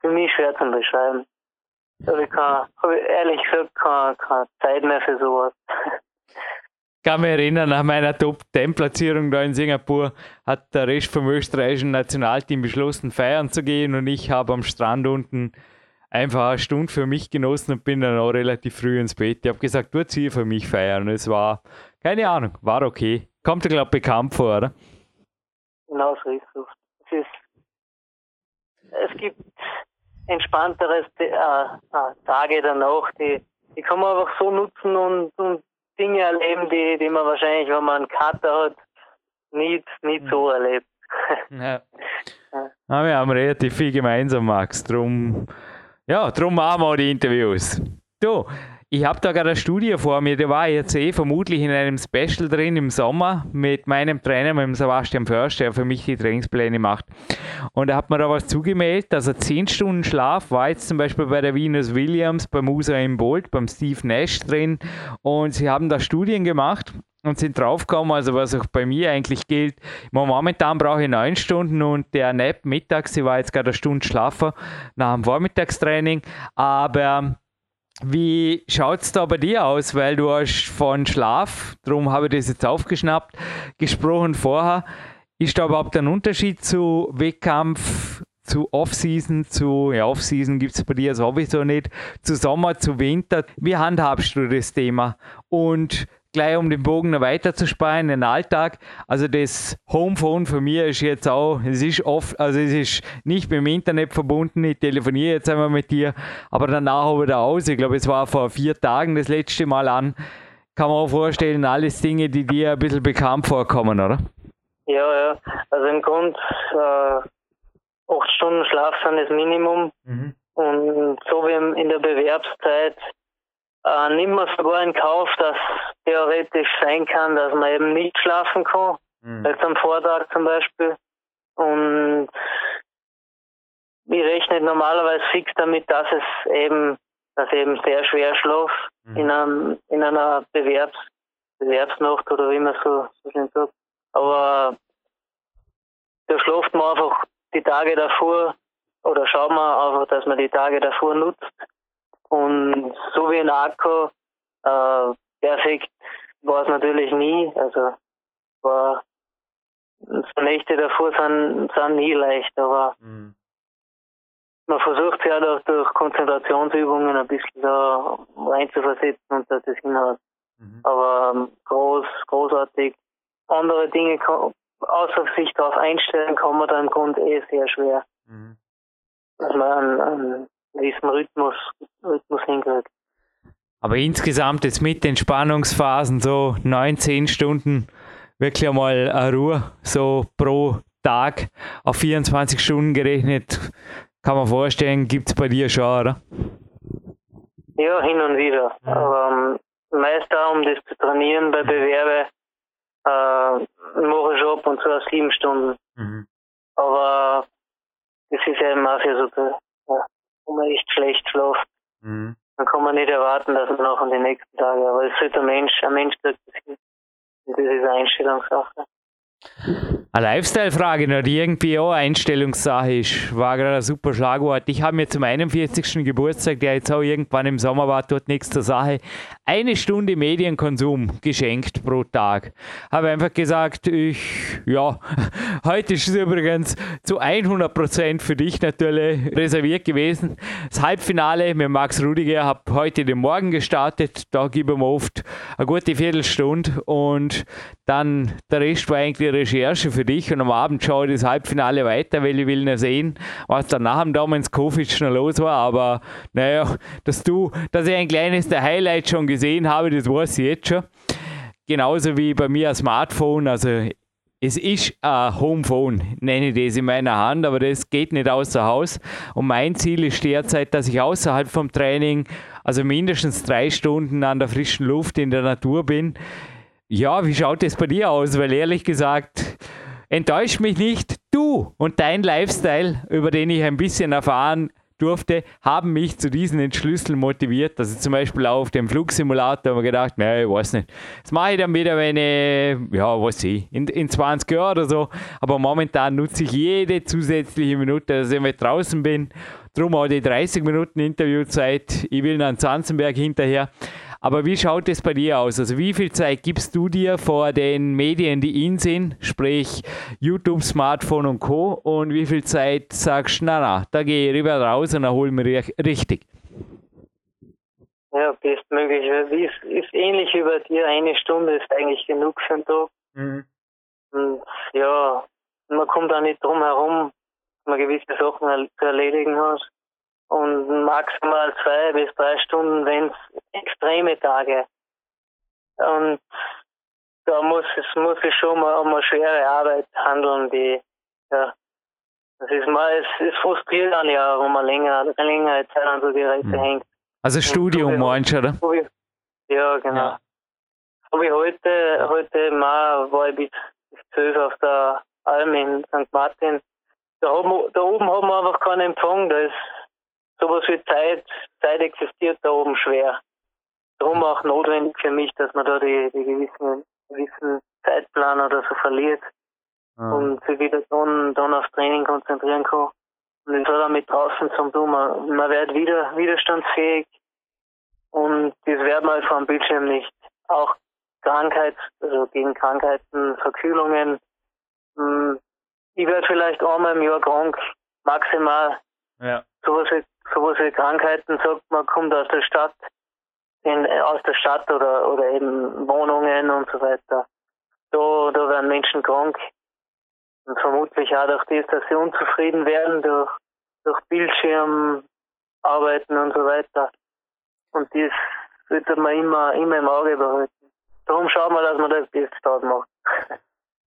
für mich schwer zu beschreiben. Aber ich kann, habe ehrlich gesagt keine, keine Zeit mehr für sowas. Kann mich erinnern, nach meiner Top-10-Platzierung da in Singapur hat der Rest vom österreichischen Nationalteam beschlossen, feiern zu gehen und ich habe am Strand unten einfach eine Stunde für mich genossen und bin dann auch relativ früh ins Bett. Ich habe gesagt, du zieh für mich feiern. Und es war, keine Ahnung, war okay. Kommt dir, glaube ich, bekannt vor, oder? Genau so ist es. Es, ist, es gibt entspanntere äh, äh, Tage danach, die, die kann man einfach so nutzen und, und Dinge erleben, die, die man wahrscheinlich, wenn man einen Kater hat, nicht, nicht so mhm. erlebt. ja. ja. wir haben relativ viel gemeinsam, Max. Drum, ja, drum machen wir die Interviews. Du, ich habe da gerade eine Studie vor mir, die war jetzt eh vermutlich in einem Special drin im Sommer mit meinem Trainer, mit dem Sebastian Först, der für mich die Trainingspläne macht. Und er hat mir da was zugemeldet, also 10 Stunden Schlaf war jetzt zum Beispiel bei der Venus Williams, beim Usain Bolt, beim Steve Nash drin. Und sie haben da Studien gemacht und sind draufgekommen, also was auch bei mir eigentlich gilt. Momentan brauche ich neun Stunden und der Nap mittags, sie war jetzt gerade eine Stunde schlafen nach dem Vormittagstraining, aber wie schaut es da bei dir aus? Weil du hast von Schlaf, darum habe ich das jetzt aufgeschnappt, gesprochen vorher. Ist da überhaupt ein Unterschied zu Wettkampf, zu Off-Season, zu, ja, Off-Season gibt es bei dir sowieso nicht, zu Sommer, zu Winter? Wie handhabst du das Thema? Und gleich um den Bogen noch weiter zu sparen, den Alltag. Also das Homephone für mich ist jetzt auch, es ist oft, also es ist nicht mit dem Internet verbunden, ich telefoniere jetzt einmal mit dir, aber danach habe ich da aus. Ich glaube, es war vor vier Tagen das letzte Mal an. Kann man auch vorstellen, alles Dinge, die dir ein bisschen bekannt vorkommen, oder? Ja, ja. Also im Grund äh, acht Stunden Schlaf sind das Minimum. Mhm. Und so wie in der Bewerbszeit äh, nimmt man sogar in Kauf, dass theoretisch sein kann, dass man eben nicht schlafen kann. Mhm. Jetzt am Vortag zum Beispiel. Und ich rechne normalerweise fix damit, dass es eben, dass eben sehr schwer Schlaf mhm. in, einem, in einer Bewerbs, Bewerbsnacht oder wie man so, so schön sagt. Aber da schlaft man einfach die Tage davor oder schaut man einfach, dass man die Tage davor nutzt. Und so wie in Akku, äh, perfekt war es natürlich nie. Also war so Nächte davor sind, sind nie leicht, aber mhm. man versucht ja durch, durch Konzentrationsübungen ein bisschen da reinzuversetzen und dass das hinhaut. Mhm. Aber ähm, groß, großartig. Andere Dinge außer sich darauf einstellen, kann man da im Grunde eh sehr schwer. Mhm. Dass man einen, einen gewissen Rhythmus, Rhythmus hinkriegt. Aber insgesamt jetzt mit den Spannungsphasen so 19 Stunden wirklich einmal eine Ruhe, so pro Tag auf 24 Stunden gerechnet, kann man vorstellen, gibt es bei dir schon, oder? Ja, hin und wieder. Mhm. Aber ähm, meist auch, um das zu trainieren bei Bewerbe, äh, mache ich ab und zu sieben Stunden. Mhm. Aber das ist ja immer für so, wo man echt schlecht schläft. Mhm. Dann kann man nicht erwarten, dass man noch an den nächsten Tagen, aber es ist ein Mensch, ein Mensch das ist eine Einstellungssache. Eine Lifestyle-Frage, die irgendwie auch Einstellungssache ist, war gerade ein super Schlagwort. Ich habe mir zum 41. Geburtstag, der jetzt auch irgendwann im Sommer war, dort nächste Sache, eine Stunde Medienkonsum geschenkt pro Tag. Habe einfach gesagt, ich, ja, heute ist es übrigens zu 100% für dich natürlich reserviert gewesen. Das Halbfinale mit Max Rudiger habe heute den Morgen gestartet. Da geben wir oft eine gute Viertelstunde und dann der Rest war eigentlich Recherche für dich und am Abend schaue ich das Halbfinale weiter, weil ich will noch sehen, was danach am Damals Kovic noch los war. Aber naja, dass du, dass ich ein kleines der Highlight schon gesehen habe, das weiß ich jetzt schon. Genauso wie bei mir ein Smartphone. Also es ist ein Homephone, nenne ich das in meiner Hand, aber das geht nicht außer Haus. Und mein Ziel ist derzeit, dass ich außerhalb vom Training, also mindestens drei Stunden an der frischen Luft in der Natur bin. Ja, wie schaut es bei dir aus? Weil ehrlich gesagt, enttäuscht mich nicht. Du und dein Lifestyle, über den ich ein bisschen erfahren durfte, haben mich zu diesen Entschlüsseln motiviert. Also zum Beispiel auch auf dem Flugsimulator haben wir gedacht, naja, ich weiß nicht. Das mache ich dann wieder, wenn ich, ja, was ich, in, in 20 Jahren oder so. Aber momentan nutze ich jede zusätzliche Minute, dass ich mit draußen bin. Drum auch die 30 Minuten Interviewzeit. Ich will nach Zanzenberg hinterher. Aber wie schaut es bei dir aus? Also wie viel Zeit gibst du dir vor den Medien, die in sind, sprich YouTube, Smartphone und Co. Und wie viel Zeit sagst du, na na, da gehe ich rüber raus und erhole mich richtig? Ja, bestmöglich. Es ist, ist ähnlich wie bei dir. Eine Stunde ist eigentlich genug für einen Tag. Mhm. Und ja, man kommt auch nicht drum herum, man gewisse Sachen zu erledigen hat und maximal zwei bis drei Stunden, wenn es extreme Tage. Und da muss es muss es schon mal um eine schwere Arbeit handeln, die ja das ist mal es, es frustriert dann ja, wenn man länger längere Zeit an so Geräte mhm. hängt. Also Studium meinst du, oder? ja, genau. Ja. So wie heute, heute mal war ich bis, bis 12 auf der Alm in St. Martin. Da, haben, da oben haben wir einfach keinen Empfang, da ist sowas wie Zeit, Zeit existiert da oben schwer. Darum auch notwendig für mich, dass man da die, die gewissen, gewissen Zeitplan oder so verliert ah. und sich wieder dann, dann aufs Training konzentrieren kann. Und ich soll damit draußen zum tun. Man, man wird wieder widerstandsfähig und das wird man halt vor dem Bildschirm nicht. Auch Krankheit, also gegen Krankheiten, Verkühlungen. Hm, ich werde vielleicht einmal im Jahr krank, maximal. Ja. Sowas wie sowas wie Krankheiten sagt, man kommt aus der Stadt, in, aus der Stadt oder, oder eben Wohnungen und so weiter. Da, da werden Menschen krank. Und vermutlich auch durch das, dass sie unzufrieden werden, durch, durch Bildschirmarbeiten und so weiter. Und das sollte man immer, immer im Auge behalten. Darum schauen wir, dass man das Beste dort macht.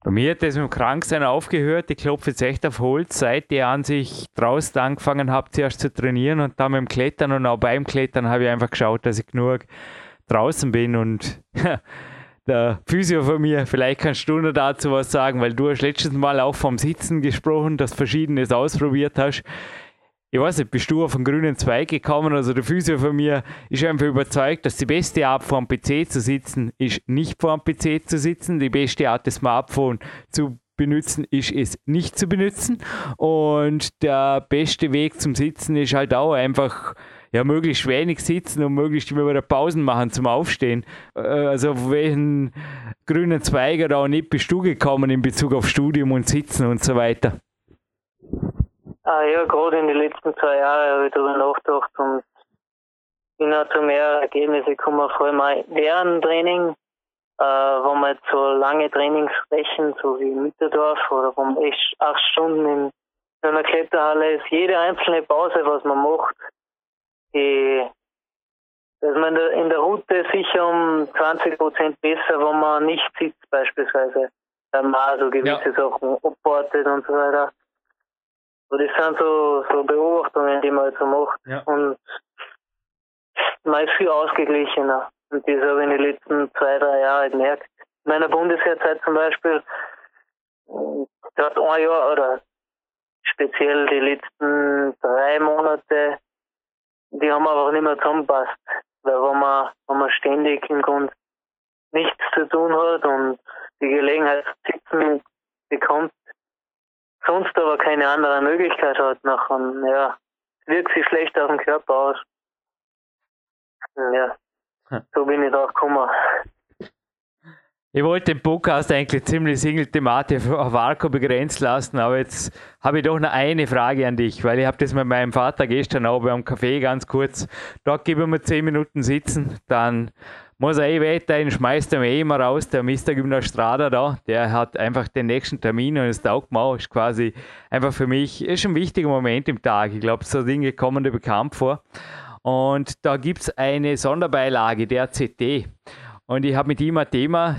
Bei mir hat das mit dem Kranksein aufgehört. Ich klopfe jetzt echt auf Holz, seit ich an sich draußen angefangen habe, zuerst zu trainieren und dann mit dem Klettern und auch beim Klettern habe ich einfach geschaut, dass ich genug draußen bin und der Physio von mir, vielleicht kannst du noch dazu was sagen, weil du hast letztes Mal auch vom Sitzen gesprochen, dass Verschiedenes ausprobiert hast ich weiß nicht, bist du auf einen grünen Zweig gekommen? Also der Physio von mir ist einfach überzeugt, dass die beste Art vor dem PC zu sitzen ist nicht vor dem PC zu sitzen. Die beste Art das Smartphone zu benutzen ist es nicht zu benutzen. Und der beste Weg zum Sitzen ist halt auch einfach ja, möglichst wenig sitzen und möglichst immer wieder Pausen machen zum Aufstehen. Äh, also auf welchen grünen Zweig oder auch nicht bist du gekommen in Bezug auf Studium und Sitzen und so weiter? Ah, ja, gerade in den letzten zwei Jahren habe ich darüber nachgedacht und bin auch zu mehr Ergebnisse gekommen, vor allem während Training, äh, wo man jetzt so lange Trainings sprechen, so wie in Mitterdorf oder wo man echt acht Stunden in, in einer Kletterhalle ist, jede einzelne Pause, was man macht, die, dass man in der, in der Route sicher um 20 Prozent besser, wenn man nicht sitzt beispielsweise, wenn man so gewisse ja. Sachen abwartet und so weiter. Das sind so, so Beobachtungen, die man so macht. Ja. Und man ist viel ausgeglichener. Und das habe ich in den letzten zwei, drei Jahren gemerkt. In meiner Bundeswehrzeit zum Beispiel, hat ein Jahr oder speziell die letzten drei Monate, die haben einfach nicht mehr zusammengepasst. Weil wenn man, wenn man ständig im Grunde nichts zu tun hat und die Gelegenheit zu sitzen bekommt, sonst aber keine andere Möglichkeit hat, nachher, ja, wirkt sich schlecht auf den Körper aus. Ja, hm. so bin ich drauf gekommen. Ich wollte den Podcast eigentlich ziemlich single-thematisch auf Arco begrenzt lassen, aber jetzt habe ich doch noch eine Frage an dich, weil ich habe das mit meinem Vater gestern auch beim Café ganz kurz. Dort geben wir zehn Minuten sitzen, dann muss er eh weiterhin, schmeißt er mir eh immer raus, der Mr. Gymnastrada da, der hat einfach den nächsten Termin und es taugt mir ist quasi einfach für mich, ist ein wichtiger Moment im Tag. Ich glaube, so Dinge kommen dir bekannt vor. Und da gibt es eine Sonderbeilage, der CT. Und ich habe mit ihm ein Thema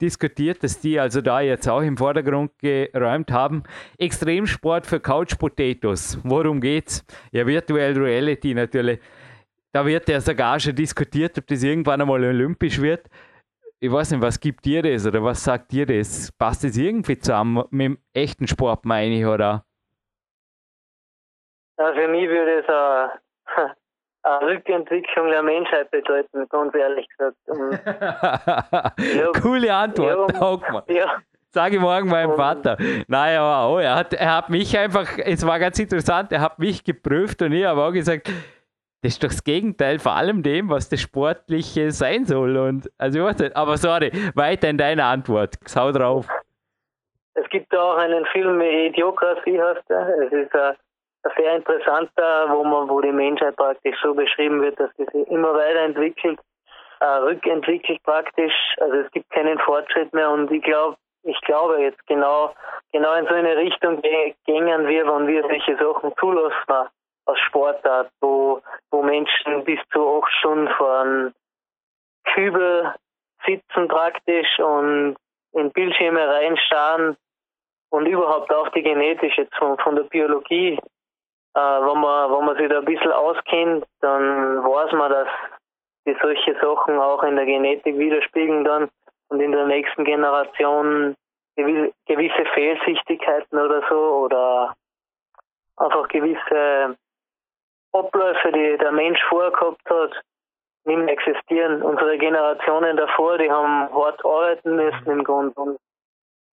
diskutiert, dass die also da jetzt auch im Vordergrund geräumt haben. Extremsport für Couch Potatoes. Worum geht's? Ja, Virtual Reality natürlich. Da wird ja sogar schon diskutiert, ob das irgendwann einmal olympisch wird. Ich weiß nicht, was gibt dir das oder was sagt dir das? Passt das irgendwie zusammen mit dem echten Sport, meine ich, oder? Ja, für mich würde es eine, eine Rückentwicklung der Menschheit bedeuten, ganz ehrlich gesagt. hab, Coole Antwort, ja, ja. Sage ich morgen meinem Vater. Naja, oh, er, hat, er hat mich einfach, es war ganz interessant, er hat mich geprüft und ich habe auch gesagt, das ist doch das Gegenteil vor allem dem, was das Sportliche sein soll. Und also ich weiß nicht, aber sorry, weiter in deiner Antwort. Hau drauf. Es gibt auch einen Film, Idiokratie heißt er. Es ist ein, ein sehr interessanter, wo man, wo die Menschheit praktisch so beschrieben wird, dass sie sich immer weiterentwickelt, äh, rückentwickelt praktisch. Also es gibt keinen Fortschritt mehr und ich glaube, ich glaube jetzt genau, genau in so eine Richtung gängen wir, wenn wir solche Sachen zulassen als Sportart, wo, wo Menschen bis zu acht Stunden vor einem Kübel sitzen praktisch und in Bildschirme reinstarren und überhaupt auch die Genetik jetzt von, von der Biologie, äh, wenn, man, wenn man sich da ein bisschen auskennt, dann weiß man, dass die solche Sachen auch in der Genetik widerspiegeln dann und in der nächsten Generation gewisse Fehlsichtigkeiten oder so oder einfach gewisse Abläufe, die der Mensch vorher gehabt hat, nicht mehr existieren. Unsere Generationen davor, die haben hart arbeiten müssen im Grunde und,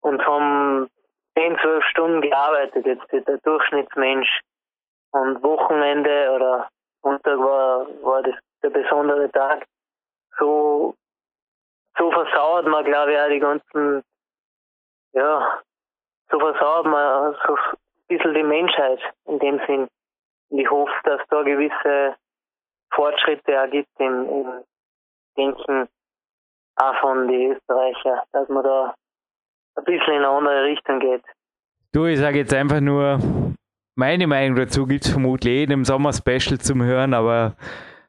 und haben 10, 12 Stunden gearbeitet, jetzt der Durchschnittsmensch. Und Wochenende oder Sonntag war, war das der besondere Tag. So, so versauert man, glaube ich, auch die ganzen, ja, so versauert man so ein bisschen die Menschheit in dem Sinn. Und ich hoffe, dass da gewisse Fortschritte ergibt in, in, denken auch von den Österreichern, dass man da ein bisschen in eine andere Richtung geht. Du, ich sage jetzt einfach nur, meine Meinung dazu gibt es vermutlich eh dem Sommer-Special zum Hören, aber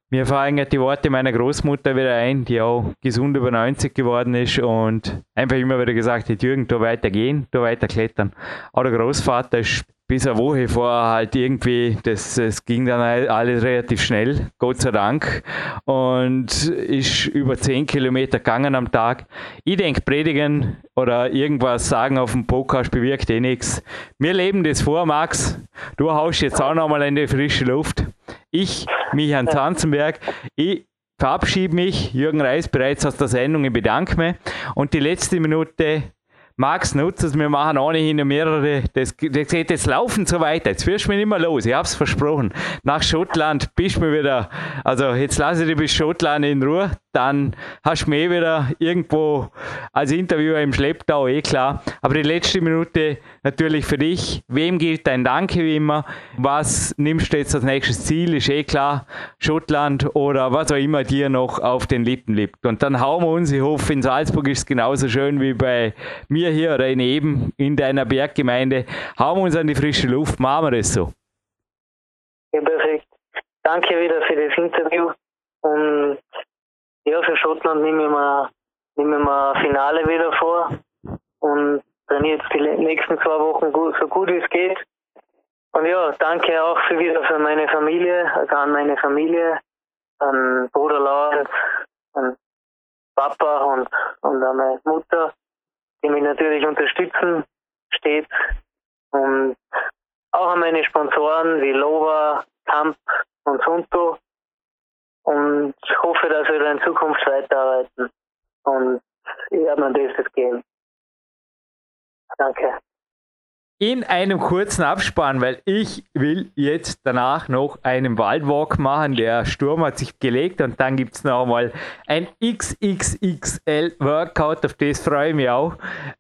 mir fallen die Worte meiner Großmutter wieder ein, die auch gesund über 90 geworden ist und einfach immer wieder gesagt hat, Jürgen, da weiter gehen, da weiter klettern. Auch der Großvater ist bis eine Woche vorher halt irgendwie, das, das ging dann alles relativ schnell, Gott sei Dank, und ist über 10 Kilometer gegangen am Tag. Ich denke, predigen oder irgendwas sagen auf dem Podcast bewirkt eh nichts. Wir leben das vor, Max. Du haust jetzt auch nochmal in die frische Luft. Ich, Michael Zanzenberg, ich verabschiede mich, Jürgen Reis bereits aus der Sendung, ich bedanke mich. Und die letzte Minute Max nutzt es, wir machen ohnehin mehrere, das, das geht jetzt laufen so weiter, jetzt wirst du mich nicht mehr los, ich hab's versprochen. Nach Schottland bist du mir wieder, also jetzt lasse ich dich bis Schottland in Ruhe, dann hast du mich wieder irgendwo als Interviewer im Schlepptau, eh klar. Aber die letzte Minute natürlich für dich. Wem gilt dein Danke wie immer? Was nimmst du jetzt als nächstes Ziel? Ist eh klar, Schottland oder was auch immer dir noch auf den Lippen liegt. Und dann hauen wir uns, ich hoffe, in Salzburg ist es genauso schön wie bei mir hier oder in Eben in deiner Berggemeinde. Hauen wir uns an die frische Luft, machen wir das so. Ja, perfekt. Danke wieder für das Interview. Und ja, für Schottland nehme ich mir, nehme ich mir Finale wieder vor und trainiere jetzt die nächsten zwei Wochen gut, so gut wie es geht. Und ja, danke auch für wieder für meine Familie, also an meine Familie, an Bruder Lawrence, an Papa und, und an meine Mutter, die mich natürlich unterstützen steht. Und auch an meine Sponsoren wie Lova, Kamp und Sunto, und ich hoffe, dass wir in Zukunft weiterarbeiten. Und ich werde mir das geben. Danke in einem kurzen Abspann, weil ich will jetzt danach noch einen Waldwalk machen. Der Sturm hat sich gelegt und dann gibt es noch mal ein XXXL Workout, auf das freue ich mich auch.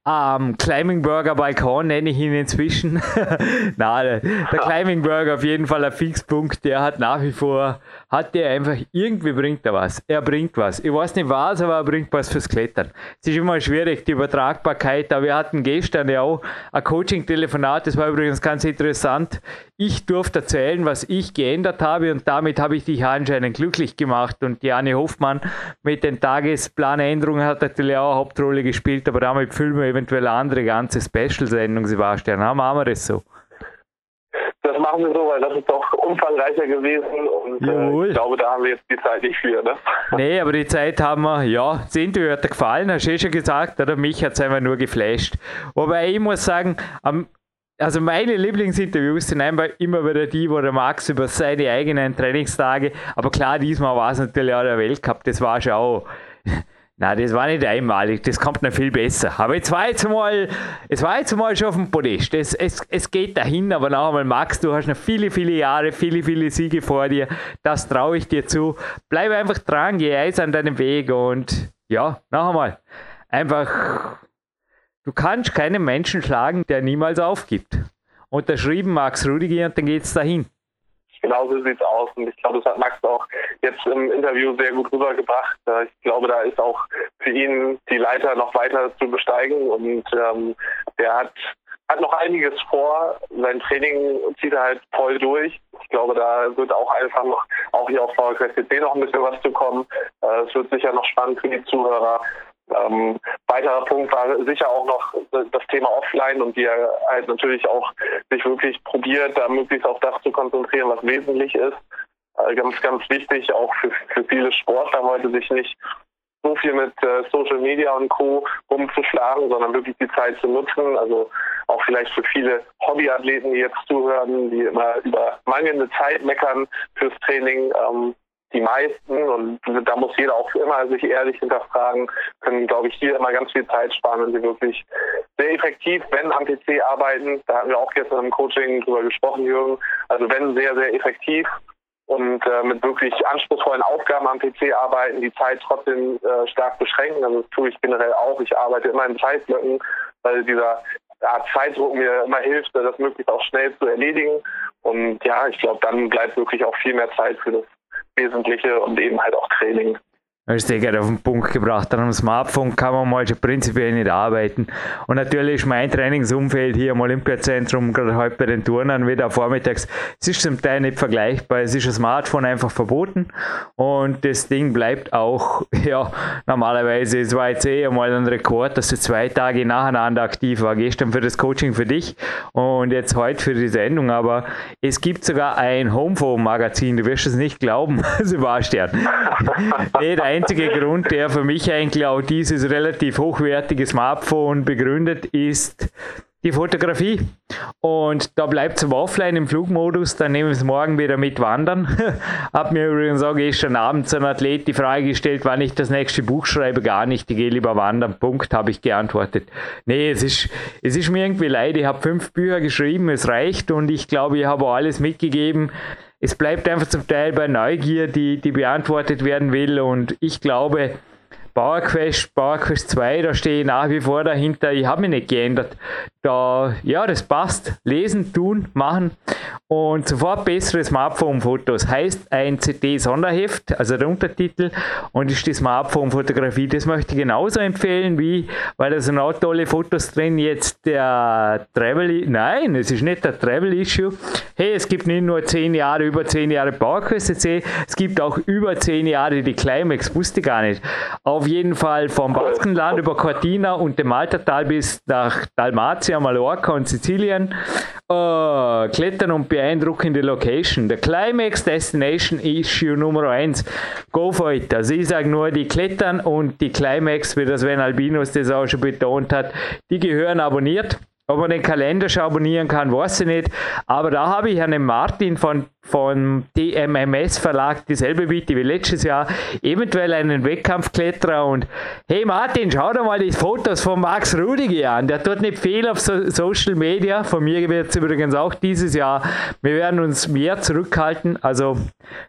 Ähm, Climbing Burger Balkon nenne ich ihn inzwischen. Na, der, der Climbing Burger auf jeden Fall ein Fixpunkt, der hat nach wie vor, hat der einfach, irgendwie bringt er was. Er bringt was. Ich weiß nicht was, aber er bringt was fürs Klettern. Es ist immer schwierig, die Übertragbarkeit, aber wir hatten gestern ja auch ein Coaching-Telefon Telefonat, das war übrigens ganz interessant. Ich durfte erzählen, was ich geändert habe und damit habe ich dich anscheinend glücklich gemacht. Und Jane Hoffmann mit den Tagesplanänderungen hat natürlich auch eine Hauptrolle gespielt, aber damit füllen wir eventuell eine andere ganze Special-Sendung, Sebastian. Haben wir das so? Das machen wir so, weil das ist doch umfangreicher gewesen und äh, ich glaube, da haben wir jetzt die Zeit nicht für. Ne? Nee, aber die Zeit haben wir, ja, das Interview hat dir gefallen, hast du eh schon gesagt, oder mich hat es einfach nur geflasht. Wobei ich muss sagen, am also meine Lieblingsinterviews sind einfach immer wieder die, wo der Max über seine eigenen Trainingstage, aber klar, diesmal war es natürlich auch der Weltcup, das war schon auch, na, das war nicht einmalig, das kommt noch viel besser. Aber jetzt war jetzt mal, es war jetzt mal schon auf dem Podest, es, es, es geht dahin, aber noch einmal, Max, du hast noch viele, viele Jahre, viele, viele Siege vor dir, das traue ich dir zu. Bleib einfach dran, geh eis an deinem Weg und ja, noch einmal, einfach Du kannst keinen Menschen schlagen, der niemals aufgibt. Unterschrieben Max Rudiger und dann geht's dahin. Genau so sieht es aus. Und ich glaube, das hat Max auch jetzt im Interview sehr gut rübergebracht. Ich glaube, da ist auch für ihn die Leiter noch weiter zu besteigen. Und ähm, der hat, hat noch einiges vor. Sein Training zieht er halt voll durch. Ich glaube, da wird auch einfach noch, auch hier auf VQSCC noch ein bisschen was zu kommen. Äh, es wird sicher noch spannend für die Zuhörer. Ähm, weiterer Punkt war sicher auch noch das Thema Offline und er halt natürlich auch sich wirklich probiert, da möglichst auf das zu konzentrieren, was wesentlich ist. Äh, ganz, ganz wichtig, auch für, für viele Sportler heute sich nicht so viel mit äh, Social Media und Co. rumzuschlagen, sondern wirklich die Zeit zu nutzen. Also auch vielleicht für viele Hobbyathleten, die jetzt zuhören, die immer über mangelnde Zeit meckern fürs Training. Ähm, die meisten, und da muss jeder auch immer sich ehrlich hinterfragen, können, glaube ich, hier immer ganz viel Zeit sparen, wenn sie wirklich sehr effektiv, wenn am PC arbeiten, da hatten wir auch gestern im Coaching drüber gesprochen, Jürgen, also wenn sehr, sehr effektiv und äh, mit wirklich anspruchsvollen Aufgaben am PC arbeiten, die Zeit trotzdem äh, stark beschränken. Also das tue ich generell auch. Ich arbeite immer in Zeitblöcken, weil dieser Art Zeitdruck mir immer hilft, das möglichst auch schnell zu erledigen. Und ja, ich glaube, dann bleibt wirklich auch viel mehr Zeit für das Wesentliche und eben halt auch Training. Das ist gerade auf den Punkt gebracht. An einem Smartphone kann man mal schon prinzipiell nicht arbeiten. Und natürlich ist mein Trainingsumfeld hier im Olympiazentrum, gerade heute bei den Turnern, wieder vormittags, es ist zum Teil nicht vergleichbar. Es ist ein Smartphone einfach verboten. Und das Ding bleibt auch, ja, normalerweise, es war jetzt eh einmal ein Rekord, dass du zwei Tage nacheinander aktiv war. Gestern für das Coaching für dich und jetzt heute für die Sendung. Aber es gibt sogar ein Homephone-Magazin, du wirst es nicht glauben, Sebastian. nee, einzige Grund, der für mich eigentlich auch dieses relativ hochwertige Smartphone begründet, ist die Fotografie. Und da bleibt es offline im Flugmodus, dann nehmen wir es morgen wieder mit wandern. Hab mir übrigens auch gestern Abend so ein Athlet die Frage gestellt, wann ich das nächste Buch schreibe. Gar nicht, ich gehe lieber wandern. Punkt, habe ich geantwortet. Nee, es ist, es ist mir irgendwie leid. Ich habe fünf Bücher geschrieben, es reicht und ich glaube, ich habe alles mitgegeben es bleibt einfach zum Teil bei Neugier, die, die beantwortet werden will. Und ich glaube, PowerQuest, PowerQuest 2, da stehe ich nach wie vor dahinter. Ich habe mich nicht geändert. Da, ja, das passt. Lesen, tun, machen und sofort bessere Smartphone-Fotos. Heißt ein CD-Sonderheft, also der Untertitel und ist die Smartphone-Fotografie. Das möchte ich genauso empfehlen wie, weil da sind auch tolle Fotos drin, jetzt der Travel, nein, es ist nicht der Travel-Issue. Hey, es gibt nicht nur 10 Jahre, über 10 Jahre PowerQuest CC, es gibt auch über 10 Jahre die Climax, wusste ich gar nicht. Auf jeden Fall vom Baskenland über Cortina und dem Maltertal bis nach Dalmatia, Mallorca und Sizilien. Uh, klettern und beeindruckende Location. Der Climax Destination Issue Nummer 1. Go for it. Also ich sage nur, die Klettern und die Climax, wie das Sven Albinos das auch schon betont hat, die gehören abonniert. Ob man den Kalender schon abonnieren kann, weiß ich nicht. Aber da habe ich einen Martin von von DMMS Verlag dieselbe Bitte wie letztes Jahr, eventuell einen Wettkampfkletterer und hey Martin, schau dir mal die Fotos von Max Rudiger an, der tut nicht viel auf so Social Media, von mir wird es übrigens auch dieses Jahr, wir werden uns mehr zurückhalten, also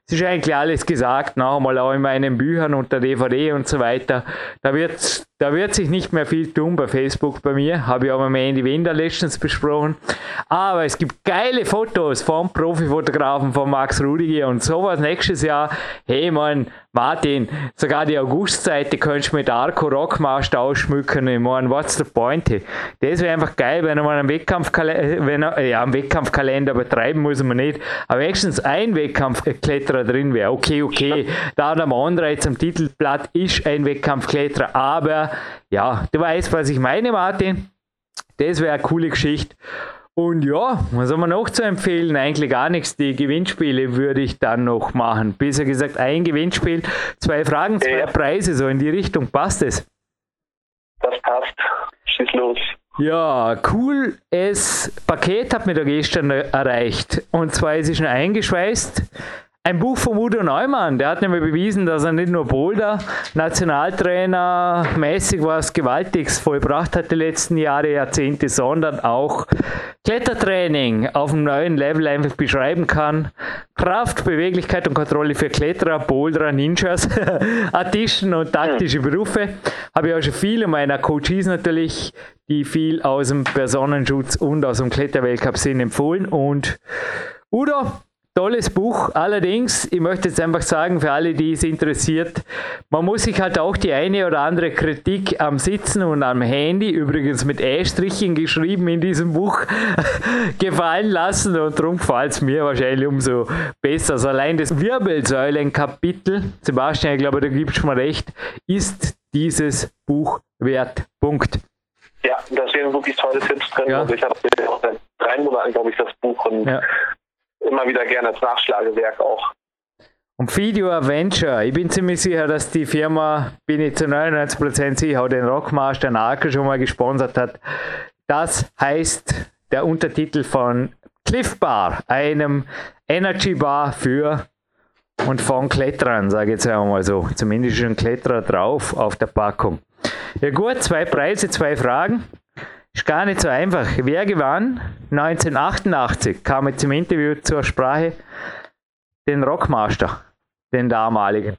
es ist eigentlich alles gesagt, noch einmal auch in meinen Büchern und der DVD und so weiter, da wird da wird sich nicht mehr viel tun bei Facebook bei mir, habe ich auch mit Andy Winder letztens besprochen, aber es gibt geile Fotos vom Profifotografen Flughafen von Max Rudiger und sowas nächstes Jahr. Hey man, Martin, sogar die Augustzeit, die könntest du mit Arco Rockmaster ausschmücken. Ich meine, what's the point? Das wäre einfach geil, wenn mal einen Wettkampfkalender, er, ja, einen Wettkampfkalender betreiben muss man nicht, aber wenigstens ein Wettkampfkletterer drin wäre. Okay, okay, da der jetzt am Titelblatt ist ein Wettkampfkletterer, aber ja, du weißt, was ich meine, Martin. Das wäre eine coole Geschichte. Und ja, was haben wir noch zu empfehlen? Eigentlich gar nichts. Die Gewinnspiele würde ich dann noch machen. Besser gesagt, ein Gewinnspiel, zwei Fragen, zwei ja. Preise, so in die Richtung. Passt es? Das passt. Schieß los. Ja, cool. Das Paket hat mir da gestern erreicht. Und zwar ist es schon eingeschweißt. Ein Buch von Udo Neumann, der hat nämlich bewiesen, dass er nicht nur Boulder, Nationaltrainer, mäßig was Gewaltiges vollbracht hat die letzten Jahre, Jahrzehnte, sondern auch Klettertraining auf einem neuen Level einfach beschreiben kann. Kraft, Beweglichkeit und Kontrolle für Kletterer, Boulderer, Ninjas, Artisten und taktische Berufe. Habe ich auch schon viele meiner Coaches natürlich, die viel aus dem Personenschutz und aus dem Kletterweltcup sind, empfohlen. Und Udo, Tolles Buch. Allerdings, ich möchte jetzt einfach sagen, für alle, die es interessiert, man muss sich halt auch die eine oder andere Kritik am Sitzen und am Handy, übrigens mit E-Strichen geschrieben in diesem Buch, gefallen lassen und darum gefällt es mir wahrscheinlich umso besser. Also allein das Wirbelsäulenkapitel, Sebastian, ich glaube, da gibst du mir recht, ist dieses Buch wert. Punkt. Ja, da stehen wirklich tolle Tipps drin. Ja. Also ich habe auch seit drei Monaten, glaube ich, das Buch und ja immer wieder gerne als Nachschlagewerk auch. Und Video Adventure, ich bin ziemlich sicher, dass die Firma, bin ich zu 99% sicher, den Rockmaster Narco schon mal gesponsert hat. Das heißt der Untertitel von Cliff Bar, einem Energy Bar für und von Kletterern, sage ich jetzt einmal so. Zumindest schon Kletterer drauf auf der Packung. Ja gut, zwei Preise, zwei Fragen. Ist gar nicht so einfach. Wer gewann? 1988 kam jetzt im Interview zur Sprache den Rockmaster, den damaligen.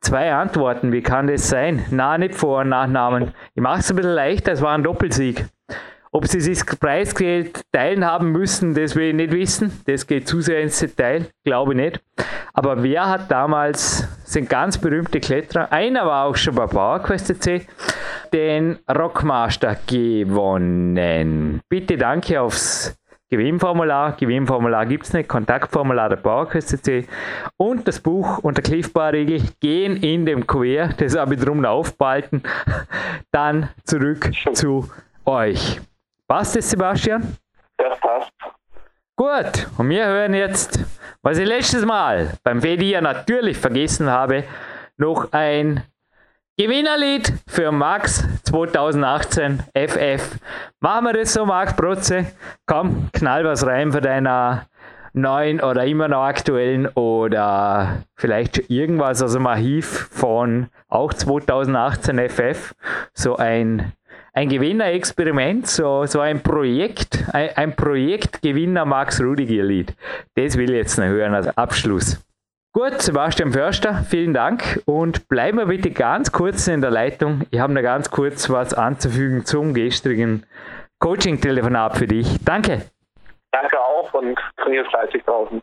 Zwei Antworten, wie kann das sein? Na, nicht Vor- und Nachnamen. Ich mache es ein bisschen leichter, es war ein Doppelsieg. Ob sie sich Preisgeld teilen haben müssen, das will ich nicht wissen. Das geht zu sehr ins Detail, glaube ich nicht. Aber wer hat damals sind ganz berühmte Kletterer. Einer war auch schon bei PowerQuest CC, den Rockmaster gewonnen. Bitte danke aufs Gewinnformular. Gewinnformular gibt es nicht. Kontaktformular der CC. Und das Buch und der Cliffbar-Regel gehen in dem Kuvert. Das habe ich drum aufbehalten. Dann zurück zu euch. Passt das, Sebastian? Das passt. Gut, und wir hören jetzt, was ich letztes Mal beim Fedi ja natürlich vergessen habe, noch ein Gewinnerlied für Max 2018 FF. Machen wir das so, Max Protze? Komm, knall was rein für deiner neuen oder immer noch aktuellen oder vielleicht irgendwas aus dem Archiv von auch 2018 FF. So ein ein Gewinnerexperiment, so, so ein Projekt, ein, ein Projektgewinner Max Rudiger Lied. Das will ich jetzt noch hören als Abschluss. Gut, Sebastian Förster, vielen Dank und bleiben wir bitte ganz kurz in der Leitung. Ich habe noch ganz kurz was anzufügen zum gestrigen Coaching-Telefonat für dich. Danke. Danke auch und trainiere fleißig draußen.